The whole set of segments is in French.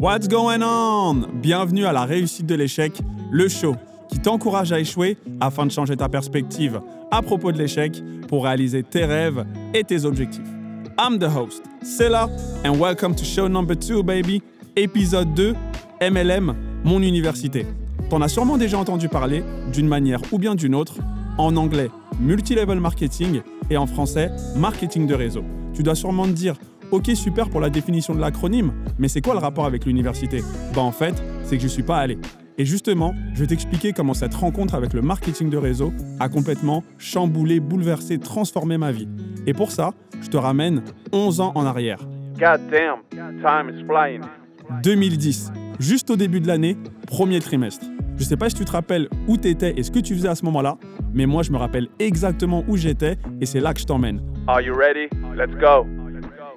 What's going on? Bienvenue à la réussite de l'échec, le show qui t'encourage à échouer afin de changer ta perspective à propos de l'échec pour réaliser tes rêves et tes objectifs. I'm the host, Sela, and welcome to show number 2, baby, épisode 2, MLM, mon université. T'en as sûrement déjà entendu parler, d'une manière ou bien d'une autre, en anglais, multilevel marketing, et en français, marketing de réseau. Tu dois sûrement te dire, ok super pour la définition de l'acronyme, mais c'est quoi le rapport avec l'université? Bah en fait, c'est que je suis pas allé. Et justement, je vais t'expliquer comment cette rencontre avec le marketing de réseau a complètement chamboulé, bouleversé, transformé ma vie. Et pour ça, je te ramène 11 ans en arrière. God damn, time is flying. 2010, juste au début de l'année, premier trimestre. Je sais pas si tu te rappelles où tu étais et ce que tu faisais à ce moment-là, mais moi je me rappelle exactement où j'étais et c'est là que je t'emmène. Are you ready? Let's go.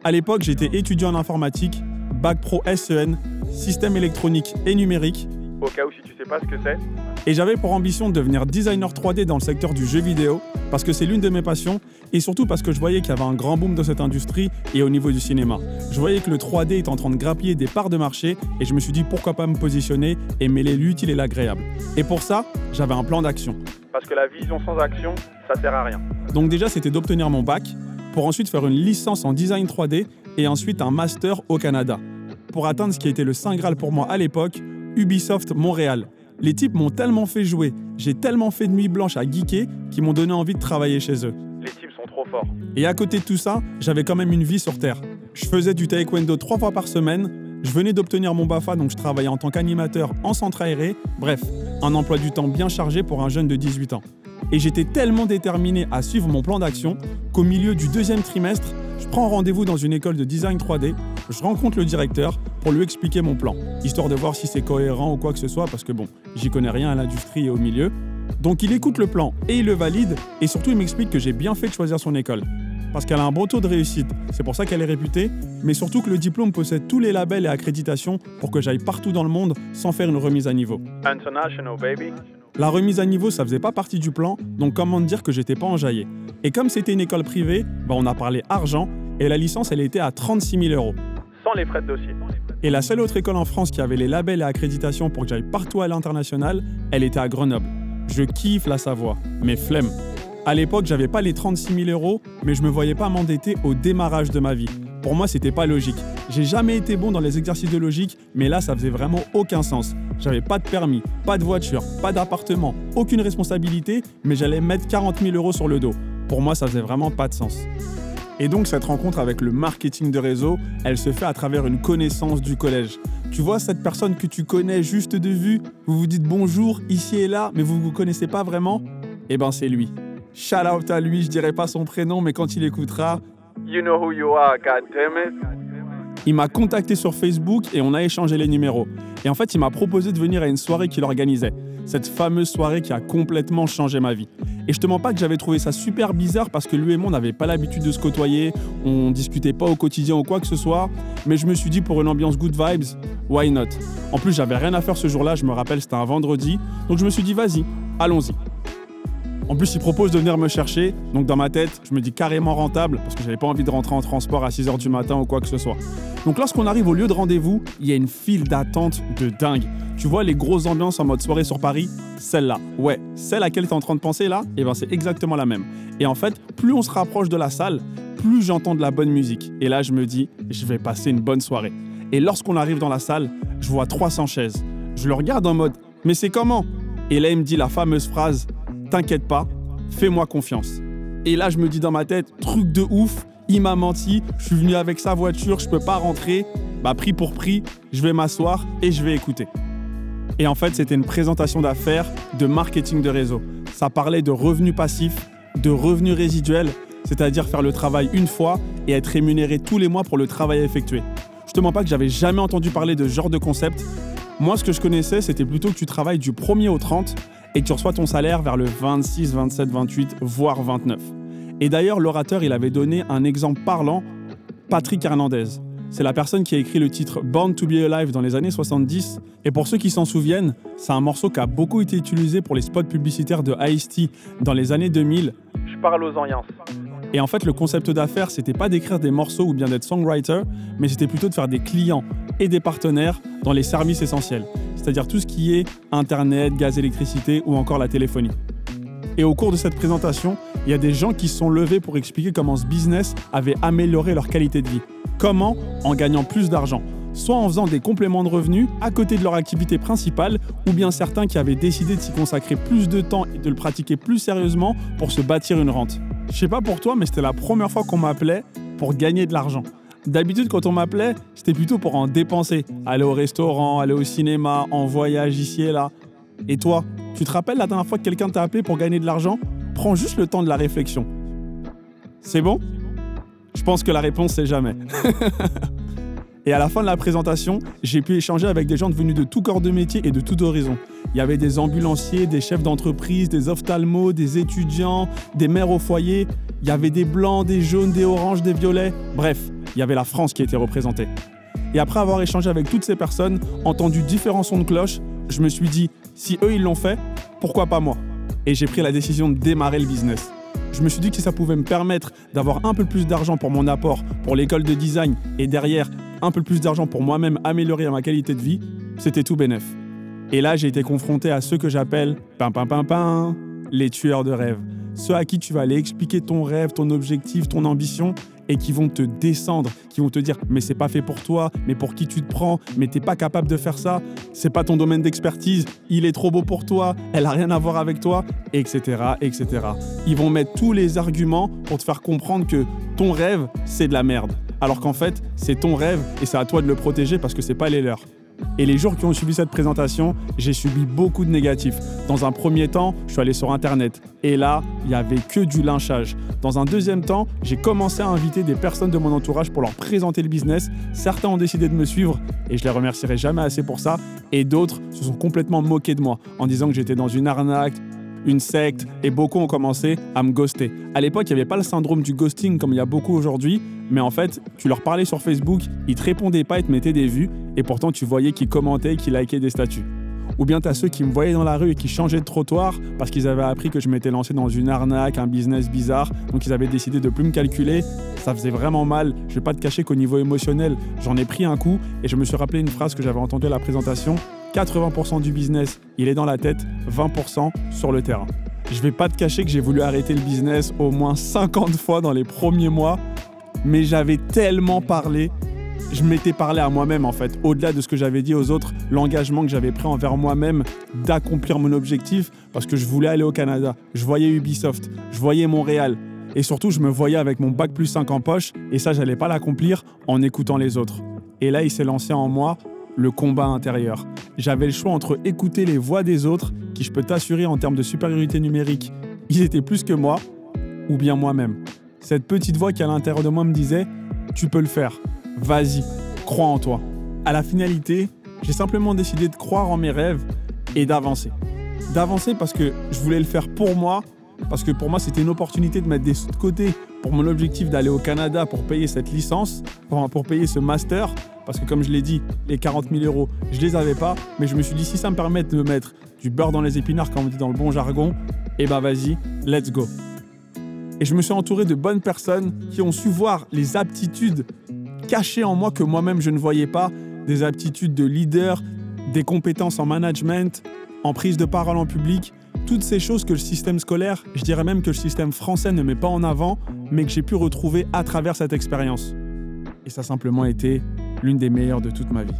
À l'époque, j'étais étudiant en informatique, bac pro SEN, système électronique et numérique, Au cas où si tu sais pas ce que c'est. et j'avais pour ambition de devenir designer 3D dans le secteur du jeu vidéo, parce que c'est l'une de mes passions, et surtout parce que je voyais qu'il y avait un grand boom dans cette industrie et au niveau du cinéma. Je voyais que le 3D était en train de grappiller des parts de marché, et je me suis dit pourquoi pas me positionner et mêler l'utile et l'agréable. Et pour ça, j'avais un plan d'action. Parce que la vision sans action, ça sert à rien. Donc déjà, c'était d'obtenir mon bac, pour ensuite faire une licence en design 3D et ensuite un master au Canada. Pour atteindre ce qui était le Saint Graal pour moi à l'époque, Ubisoft Montréal. Les types m'ont tellement fait jouer, j'ai tellement fait de nuit blanche à geeker qu'ils m'ont donné envie de travailler chez eux. Les types sont trop forts. Et à côté de tout ça, j'avais quand même une vie sur Terre. Je faisais du taekwondo trois fois par semaine, je venais d'obtenir mon BAFA, donc je travaillais en tant qu'animateur en centre aéré, bref, un emploi du temps bien chargé pour un jeune de 18 ans. Et j'étais tellement déterminé à suivre mon plan d'action qu'au milieu du deuxième trimestre, je prends rendez-vous dans une école de design 3D, je rencontre le directeur pour lui expliquer mon plan, histoire de voir si c'est cohérent ou quoi que ce soit, parce que bon, j'y connais rien à l'industrie et au milieu. Donc il écoute le plan et il le valide, et surtout il m'explique que j'ai bien fait de choisir son école. Parce qu'elle a un bon taux de réussite, c'est pour ça qu'elle est réputée, mais surtout que le diplôme possède tous les labels et accréditations pour que j'aille partout dans le monde sans faire une remise à niveau. International, baby. La remise à niveau, ça faisait pas partie du plan, donc comment dire que j'étais pas enjaillé. Et comme c'était une école privée, bah on a parlé argent, et la licence elle était à 36 000 euros. Sans les frais de dossier. Et la seule autre école en France qui avait les labels et accréditations pour que j'aille partout à l'international, elle était à Grenoble. Je kiffe la Savoie, mais flemme. À l'époque, j'avais pas les 36 000 euros, mais je me voyais pas m'endetter au démarrage de ma vie. Pour moi, c'était pas logique. J'ai jamais été bon dans les exercices de logique, mais là, ça faisait vraiment aucun sens. J'avais pas de permis, pas de voiture, pas d'appartement, aucune responsabilité, mais j'allais mettre 40 000 euros sur le dos. Pour moi, ça faisait vraiment pas de sens. Et donc cette rencontre avec le marketing de réseau, elle se fait à travers une connaissance du collège. Tu vois cette personne que tu connais juste de vue, vous vous dites bonjour ici et là, mais vous ne vous connaissez pas vraiment? Eh ben c'est lui. Shout out à lui, je dirais pas son prénom, mais quand il écoutera, You know who you are, god damn it. il m'a contacté sur Facebook et on a échangé les numéros. Et en fait, il m'a proposé de venir à une soirée qu'il organisait. Cette fameuse soirée qui a complètement changé ma vie. Et je te mens pas que j'avais trouvé ça super bizarre parce que lui et moi, on n'avait pas l'habitude de se côtoyer, on discutait pas au quotidien ou quoi que ce soit. Mais je me suis dit, pour une ambiance good vibes, why not? En plus, j'avais rien à faire ce jour-là, je me rappelle, c'était un vendredi. Donc je me suis dit, vas-y, allons-y. En plus, il propose de venir me chercher, donc dans ma tête, je me dis carrément rentable, parce que j'avais pas envie de rentrer en transport à 6h du matin ou quoi que ce soit. Donc lorsqu'on arrive au lieu de rendez-vous, il y a une file d'attente de dingue. Tu vois les grosses ambiances en mode soirée sur Paris? Celle-là, ouais, celle à laquelle tu es en train de penser là, et ben c'est exactement la même. Et en fait, plus on se rapproche de la salle, plus j'entends de la bonne musique. Et là, je me dis, je vais passer une bonne soirée. Et lorsqu'on arrive dans la salle, je vois 300 chaises. Je le regarde en mode, mais c'est comment? Et là, il me dit la fameuse phrase, T'inquiète pas, fais-moi confiance. Et là, je me dis dans ma tête, truc de ouf, il m'a menti, je suis venu avec sa voiture, je peux pas rentrer. Bah, prix pour prix, je vais m'asseoir et je vais écouter. Et en fait, c'était une présentation d'affaires de marketing de réseau. Ça parlait de revenus passifs, de revenus résiduels, c'est-à-dire faire le travail une fois et être rémunéré tous les mois pour le travail effectué. Je te mens pas que j'avais jamais entendu parler de ce genre de concept. Moi, ce que je connaissais, c'était plutôt que tu travailles du 1er au 30 et que tu reçois ton salaire vers le 26, 27, 28, voire 29. Et d'ailleurs, l'orateur, il avait donné un exemple parlant, Patrick Hernandez. C'est la personne qui a écrit le titre Born to be Alive dans les années 70. Et pour ceux qui s'en souviennent, c'est un morceau qui a beaucoup été utilisé pour les spots publicitaires de Ice-T dans les années 2000. Je parle aux Oriens. Et en fait, le concept d'affaires, c'était pas d'écrire des morceaux ou bien d'être songwriter, mais c'était plutôt de faire des clients, et des partenaires dans les services essentiels, c'est-à-dire tout ce qui est Internet, gaz, électricité ou encore la téléphonie. Et au cours de cette présentation, il y a des gens qui se sont levés pour expliquer comment ce business avait amélioré leur qualité de vie. Comment En gagnant plus d'argent? Soit en faisant des compléments de revenus à côté de leur activité principale, ou bien certains qui avaient décidé de s'y consacrer plus de temps et de le pratiquer plus sérieusement pour se bâtir une rente. Je sais pas pour toi, mais c'était la première fois qu'on m'appelait pour gagner de l'argent. D'habitude, quand on m'appelait, c'était plutôt pour en dépenser. Aller au restaurant, aller au cinéma, en voyage ici et là. Et toi, tu te rappelles la dernière fois que quelqu'un t'a appelé pour gagner de l'argent? Prends juste le temps de la réflexion. C'est bon? Je pense que la réponse c'est jamais. Et à la fin de la présentation, j'ai pu échanger avec des gens venus de tout corps de métier et de tout horizon. Il y avait des ambulanciers, des chefs d'entreprise, des ophtalmos, des étudiants, des mères au foyer. Il y avait des blancs, des jaunes, des oranges, des violets. Bref, il y avait la France qui était représentée. Et après avoir échangé avec toutes ces personnes, entendu différents sons de cloche, je me suis dit, si eux ils l'ont fait, pourquoi pas moi? Et j'ai pris la décision de démarrer le business. Je me suis dit que si ça pouvait me permettre d'avoir un peu plus d'argent pour mon apport, pour l'école de design et derrière un peu plus d'argent pour moi-même améliorer ma qualité de vie, c'était tout bénef. Et là, j'ai été confronté à ceux que j'appelle pin les tueurs de rêves. Ceux à qui tu vas aller expliquer ton rêve, ton objectif, ton ambition et qui vont te descendre, qui vont te dire mais c'est pas fait pour toi, mais pour qui tu te prends, mais t'es pas capable de faire ça, c'est pas ton domaine d'expertise, il est trop beau pour toi, elle a rien à voir avec toi, etc., etc. Ils vont mettre tous les arguments pour te faire comprendre que ton rêve c'est de la merde, alors qu'en fait c'est ton rêve et c'est à toi de le protéger parce que c'est pas les leurs. Et les jours qui ont suivi cette présentation, j'ai subi beaucoup de négatifs. Dans un premier temps, je suis allé sur Internet. Et là, il n'y avait que du lynchage. Dans un deuxième temps, j'ai commencé à inviter des personnes de mon entourage pour leur présenter le business. Certains ont décidé de me suivre et je les remercierai jamais assez pour ça. Et d'autres se sont complètement moqués de moi en disant que j'étais dans une arnaque, une secte, et beaucoup ont commencé à me ghoster. À l'époque, il n'y avait pas le syndrome du ghosting comme il y a beaucoup aujourd'hui, mais en fait, tu leur parlais sur Facebook, ils te répondaient pas, ils te mettaient des vues, et pourtant tu voyais qu'ils commentaient, qu'ils likaient des statuts. Ou bien tu as ceux qui me voyaient dans la rue et qui changeaient de trottoir parce qu'ils avaient appris que je m'étais lancé dans une arnaque, un business bizarre, donc ils avaient décidé de plus me calculer. Ça faisait vraiment mal. Je vais pas te cacher qu'au niveau émotionnel, j'en ai pris un coup et je me suis rappelé une phrase que j'avais entendue à la présentation 80% du business, il est dans la tête, 20% sur le terrain. Je vais pas te cacher que j'ai voulu arrêter le business au moins 50 fois dans les premiers mois, mais j'avais tellement parlé, je m'étais parlé à moi-même en fait, au-delà de ce que j'avais dit aux autres, l'engagement que j'avais pris envers moi-même d'accomplir mon objectif parce que je voulais aller au Canada. Je voyais Ubisoft, je voyais Montréal, et surtout, je me voyais avec mon bac plus 5 en poche, et ça, j'allais pas l'accomplir en écoutant les autres. Et là, il s'est lancé en moi le combat intérieur. J'avais le choix entre écouter les voix des autres, qui je peux t'assurer en termes de supériorité numérique, ils étaient plus que moi, ou bien moi-même. Cette petite voix qui à l'intérieur de moi me disait Tu peux le faire, vas-y, crois en toi. À la finalité, j'ai simplement décidé de croire en mes rêves et d'avancer. D'avancer parce que je voulais le faire pour moi, parce que pour moi c'était une opportunité de mettre des sous de côté pour mon objectif d'aller au Canada pour payer cette licence, pour, pour payer ce master, parce que comme je l'ai dit, les 40 000 euros, je les avais pas, mais je me suis dit si ça me permet de mettre du beurre dans les épinards, comme on dit dans le bon jargon, eh ben vas-y, let's go. Et je me suis entouré de bonnes personnes qui ont su voir les aptitudes cachées en moi que moi-même je ne voyais pas, des aptitudes de leader, des compétences en management, en prise de parole en public, toutes ces choses que le système scolaire, je dirais même que le système français ne met pas en avant, mais que j'ai pu retrouver à travers cette expérience. Et ça a simplement été l'une des meilleures de toute ma vie.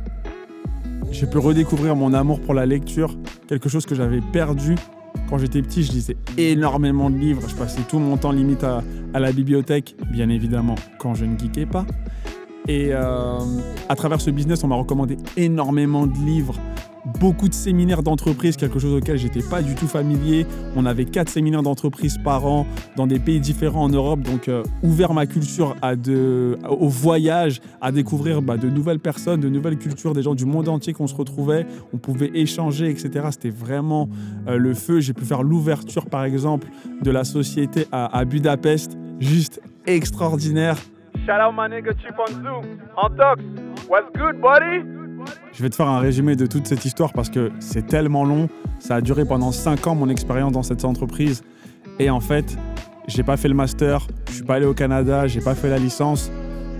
J'ai pu redécouvrir mon amour pour la lecture, quelque chose que j'avais perdu. Quand j'étais petit, je lisais énormément de livres, je passais tout mon temps limite à la bibliothèque, bien évidemment, quand je ne geekais pas. Et euh, à travers ce business, on m'a recommandé énormément de livres, beaucoup de séminaires d'entreprise, quelque chose auquel j'étais pas du tout familier. On avait quatre séminaires d'entreprise par an dans des pays différents en Europe, donc euh, ouvert ma culture au voyage, à découvrir bah, de nouvelles personnes, de nouvelles cultures, des gens du monde entier qu'on se retrouvait. On pouvait échanger, etc. C'était vraiment euh, le feu. J'ai pu faire l'ouverture, par exemple, de la société à Budapest, juste extraordinaire. Shout out my nigga Chip on. Antox, what's good, buddy? Je vais te faire un résumé de toute cette histoire parce que c'est tellement long. Ça a duré pendant 5 ans mon expérience dans cette entreprise. Et en fait, j'ai pas fait le master, je suis pas allé au Canada, j'ai pas fait la licence,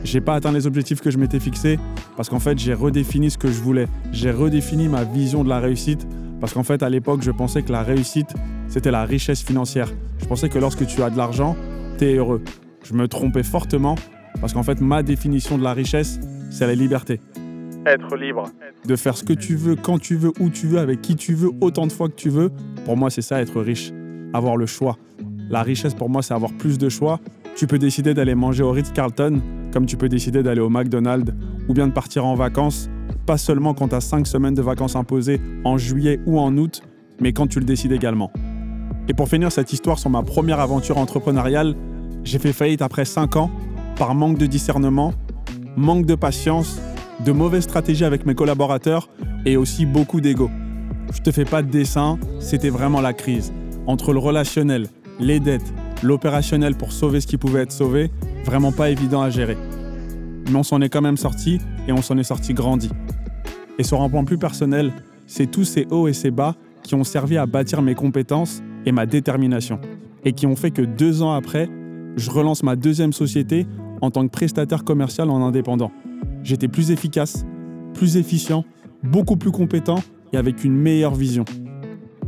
j'ai pas atteint les objectifs que je m'étais fixés. parce qu'en fait, j'ai redéfini ce que je voulais. J'ai redéfini ma vision de la réussite parce qu'en fait, à l'époque, je pensais que la réussite, c'était la richesse financière. Je pensais que lorsque tu as de l'argent, tu es heureux. Je me trompais fortement parce qu'en fait, ma définition de la richesse, c'est la liberté. Être libre. De faire ce que tu veux, quand tu veux, où tu veux, avec qui tu veux, autant de fois que tu veux. Pour moi, c'est ça, être riche. Avoir le choix. La richesse, pour moi, c'est avoir plus de choix. Tu peux décider d'aller manger au Ritz-Carlton, comme tu peux décider d'aller au McDonald's, ou bien de partir en vacances, pas seulement quand tu as 5 semaines de vacances imposées en juillet ou en août, mais quand tu le décides également. Et pour finir cette histoire sur ma première aventure entrepreneuriale, j'ai fait faillite après 5 ans par manque de discernement, manque de patience, de mauvaises stratégies avec mes collaborateurs et aussi beaucoup d'ego. Je te fais pas de dessin, c'était vraiment la crise. Entre le relationnel, les dettes, l'opérationnel pour sauver ce qui pouvait être sauvé, vraiment pas évident à gérer. Mais on s'en est quand même sorti et on s'en est sorti grandi. Et sur un point plus personnel, c'est tous ces hauts et ces bas qui ont servi à bâtir mes compétences et ma détermination, et qui ont fait que deux ans après, je relance ma deuxième société en tant que prestataire commercial en indépendant. J'étais plus efficace, plus efficient, beaucoup plus compétent et avec une meilleure vision.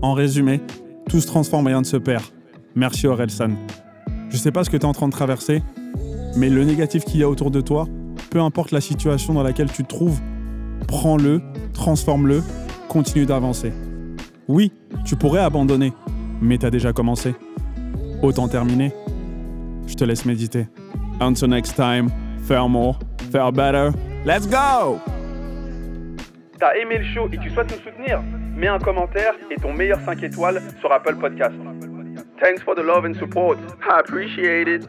En résumé, tout se transforme et rien ne se perd. Merci Orelsan. Je sais pas ce que tu es en train de traverser, mais le négatif qu'il y a autour de toi, peu importe la situation dans laquelle tu te trouves, prends-le, transforme-le, continue d'avancer. Oui, tu pourrais abandonner, mais tu as déjà commencé. Autant terminer. Je te laisse méditer. Until next time, faire more, faire better. Let's go! T'as aimé le show et tu souhaites nous soutenir Mets un commentaire et ton meilleur 5 étoiles sur Apple Podcast. Thanks for the love and support. I appreciate it.